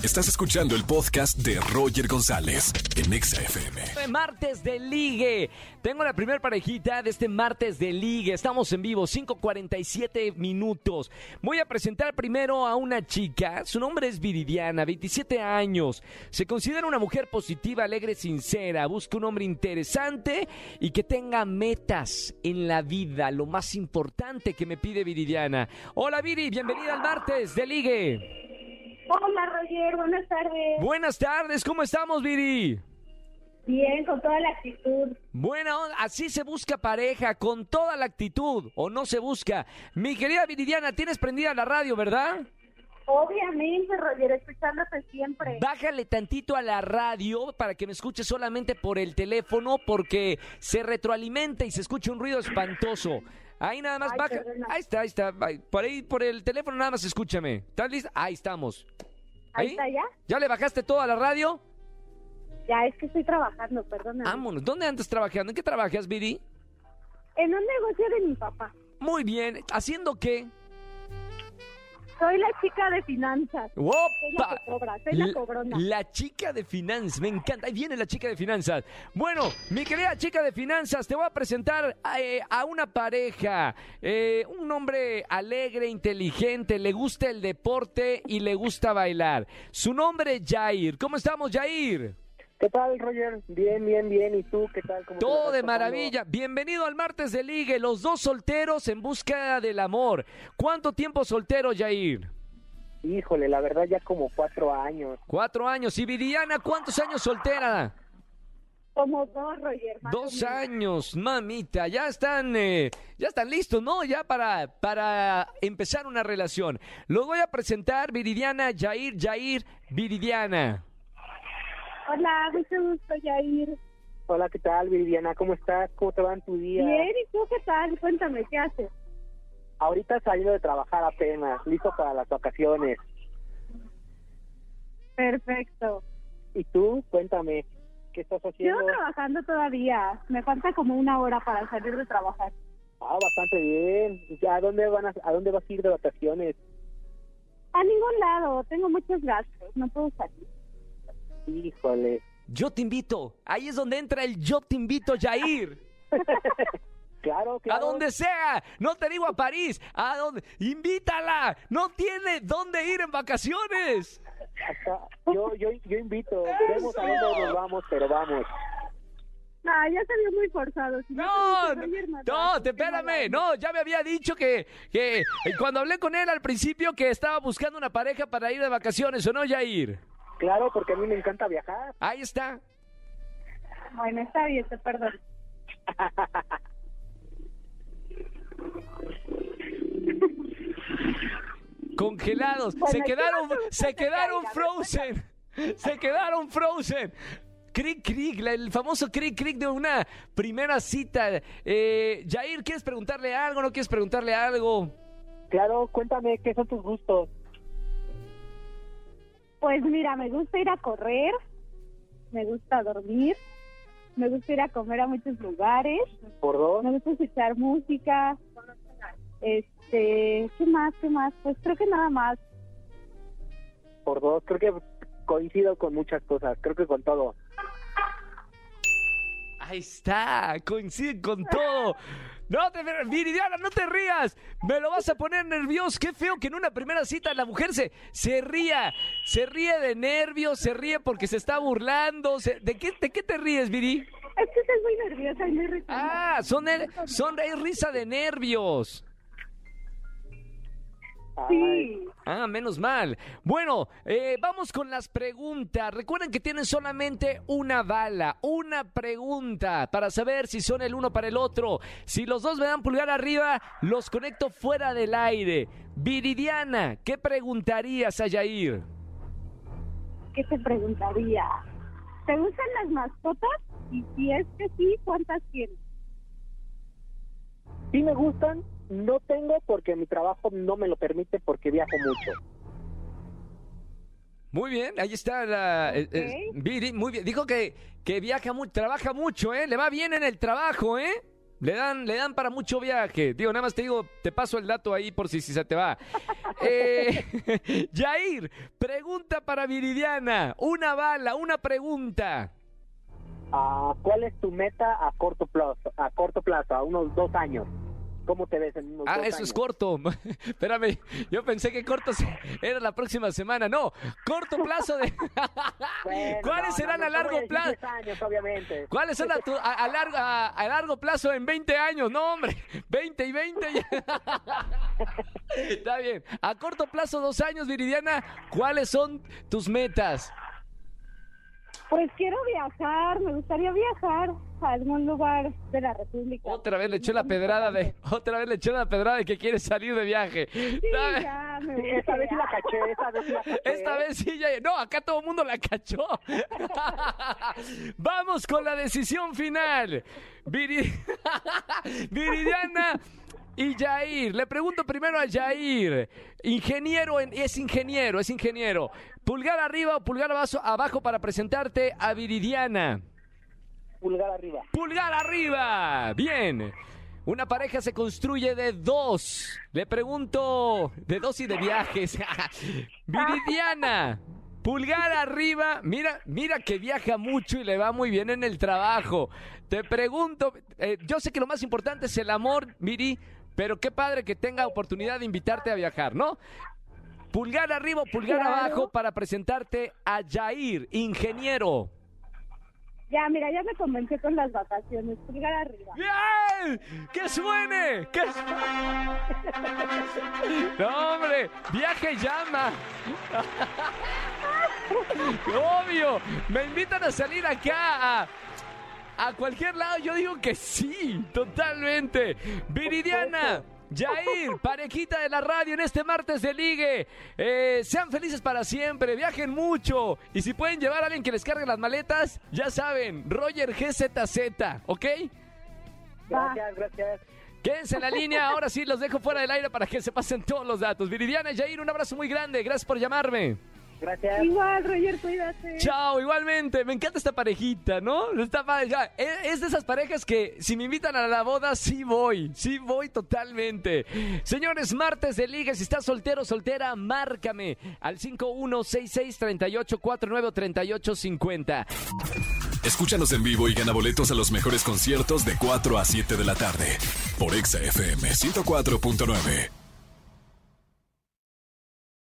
Estás escuchando el podcast de Roger González en Exa FM. Martes de Ligue. Tengo la primera parejita de este martes de Ligue. Estamos en vivo, 5.47 minutos. Voy a presentar primero a una chica. Su nombre es Viridiana, 27 años. Se considera una mujer positiva, alegre, sincera. Busca un hombre interesante y que tenga metas en la vida. Lo más importante que me pide Viridiana. Hola Viri, bienvenida al martes de Ligue. Hola Roger, buenas tardes. Buenas tardes, ¿cómo estamos Viri? Bien, con toda la actitud. Bueno, así se busca pareja, con toda la actitud, o no se busca. Mi querida Viridiana, tienes prendida la radio, ¿verdad? Obviamente, Roger, escuchándote siempre. Bájale tantito a la radio para que me escuche solamente por el teléfono, porque se retroalimenta y se escucha un ruido espantoso. Ahí nada más Ay, baja. perdona. Ahí está, ahí está. Ahí, Por ahí, por el teléfono nada más escúchame. ¿Estás lista? Ahí estamos. Ahí está ya. ¿Ya le bajaste todo a la radio? Ya, es que estoy trabajando, perdona. Vámonos. ¿Dónde andas trabajando? ¿En qué trabajas, Viri? En un negocio de mi papá. Muy bien. ¿Haciendo qué? Soy la chica de finanzas. Soy la ¡Opa! que cobra, soy la cobrona. La chica de finanzas, me encanta. Ahí viene la chica de finanzas. Bueno, mi querida chica de finanzas, te voy a presentar eh, a una pareja. Eh, un hombre alegre, inteligente, le gusta el deporte y le gusta bailar. Su nombre es Jair. ¿Cómo estamos, Jair? ¿Qué tal, Roger? Bien, bien, bien. ¿Y tú qué tal? ¿Cómo te la Todo de maravilla. Bienvenido al martes de ligue. Los dos solteros en busca del amor. ¿Cuánto tiempo soltero, Jair? Híjole, la verdad ya como cuatro años. Cuatro años. ¿Y Viridiana, cuántos años soltera? Como dos, Roger. Dos años, mamita, ya están, eh, ya están listos, ¿no? Ya para, para empezar una relación. Los voy a presentar, Viridiana, Jair, Jair, Viridiana. Hola, mucho gusto, Yair. Hola, ¿qué tal, Viviana? ¿Cómo estás? ¿Cómo te va en tu día? Bien, ¿y tú qué tal? Cuéntame, ¿qué haces? Ahorita saliendo de trabajar apenas, listo para las vacaciones. Perfecto. ¿Y tú? Cuéntame, ¿qué estás haciendo? Sigo trabajando todavía. Me falta como una hora para salir de trabajar. Ah, bastante bien. ¿Ya a dónde, van a, a dónde vas a ir de vacaciones? A ningún lado, tengo muchos gastos, no puedo salir. Híjole. Yo te invito, ahí es donde entra el yo te invito, Jair. Claro, claro. A donde sea, no te digo a París, a donde, invítala, no tiene dónde ir en vacaciones. Yo, yo, yo invito. Vemos a dónde nos vamos, pero vamos. Ah, ya salió muy forzado. Si No, no, no, te espérame, no, ya me había dicho que, que eh, cuando hablé con él al principio que estaba buscando una pareja para ir de vacaciones, ¿o no, Jair? Claro, porque a mí me encanta viajar. Ahí está. Bueno, está bien, te perdono. Congelados, Bueno, se ¿qué quedaron, se que quedaron caiga? frozen, se quedaron frozen. Cric, cric, la- el famoso cric, cric de una primera cita. Eh, Jair, ¿quieres preguntarle algo? ¿No quieres preguntarle algo? Claro, cuéntame, ¿qué son tus gustos? Pues mira, me gusta ir a correr, me gusta dormir, me gusta ir a comer a muchos lugares, ¿Por dos? me gusta escuchar música. Este, ¿qué más? ¿Qué más? Pues creo que nada más. Por dos. Creo que coincido con muchas cosas. Creo que con todo. Ahí está, coincide con todo. No te Viridiana, no te rías. Me lo vas a poner nervioso. Qué feo que en una primera cita la mujer se, se ría. Se ríe de nervios, se ríe porque se está burlando. se- ¿de, qué, ¿De qué te ríes, Viri? Es que estoy muy nerviosa y muy. Ah, son, el- son risa de nervios. Ay, Sí. Ah, menos mal. Bueno, eh, vamos con las preguntas. Recuerden que tienen solamente una bala, una pregunta para saber si son el uno para el otro. Si los dos me dan pulgar arriba, los conecto fuera del aire. Viridiana, ¿qué preguntarías a Yair? ¿Qué te preguntaría? ¿Te gustan las mascotas? Y si es que sí, ¿cuántas tienes? sí me gustan. No tengo porque mi trabajo no me lo permite porque viajo mucho. Muy bien, ahí está la eh, eh. Viri, muy bien. Dijo que, que viaja mucho, trabaja mucho, ¿eh? Le va bien en el trabajo, ¿eh? Le dan, le dan para mucho viaje. Digo, nada más te digo, te paso el dato ahí por si, si se te va. Eh, Jair, pregunta para Viridiana. Una bala, una pregunta. Ah, ¿Cuál es tu meta a corto plazo? A corto plazo, a unos dos años. ¿Cómo te ves en unos Ah, dos eso años? es corto. Espérame, yo pensé que corto era la próxima semana. No, corto plazo de... Bueno, ¿Cuáles no, serán no, a largo plazo? 10 años, obviamente. ¿Cuáles son a, tu- a- a largo, a, largo plazo en 20 años? No, hombre, 20 y 20. ya. Está bien. A corto plazo, dos años, Viridiana, ¿cuáles son tus metas? Pues quiero viajar, me gustaría viajar a algún lugar de la República. Otra vez le echó la pedrada de, otra vez le echó la pedrada de que quiere salir de viaje. Sí, Está- ya, me Sí, esta vez sí la caché, esta vez sí la caché. Esta vez sí, ya. No, acá todo el mundo la cachó. Vamos con la decisión final. Viri- Viridiana y Jair. Le pregunto primero a Jair. Ingeniero, en- es ingeniero, es ingeniero. Pulgar arriba o pulgar abajo, abajo para presentarte a Viridiana. Pulgar arriba. Pulgar arriba. Bien. Una pareja se construye de dos. Le pregunto de dos y de viajes. Viridiana. Pulgar arriba. Mira, mira que viaja mucho y le va muy bien en el trabajo. Te pregunto, eh, yo sé que lo más importante es el amor, Miri, pero qué padre que tenga oportunidad de invitarte a viajar, ¿no? Pulgar arriba pulgar Claro. abajo para presentarte a Jair, ingeniero. Ya, mira, ya me convencí con las vacaciones. Pulgar arriba. ¡Bien! ¡Que suene! ¡Que suene! No, hombre, viaje llama. Obvio, me invitan a salir acá a, a cualquier lado. Yo digo que sí, totalmente. Viridiana. Jair, parejita de la radio en este martes de ligue. Eh, sean felices para siempre, viajen mucho. Y si pueden llevar a alguien que les cargue las maletas, ya saben, Roger GZZ, ¿ok? Gracias, gracias. Quédense en la línea, ahora sí los dejo fuera del aire para que se pasen todos los datos. Viridiana Jair, un abrazo muy grande, gracias por llamarme. Gracias. Igual, Roger, cuídate. Chao, igualmente, me encanta esta parejita, ¿no? Está padre, ya, es de esas parejas que si me invitan a la boda, sí voy, sí voy totalmente. Señores, martes de liga, si estás soltero o soltera, márcame al 5166-3849-3850. Escúchanos en vivo y gana boletos a los mejores conciertos de 4 a 7 de la tarde por Exa FM 104.9.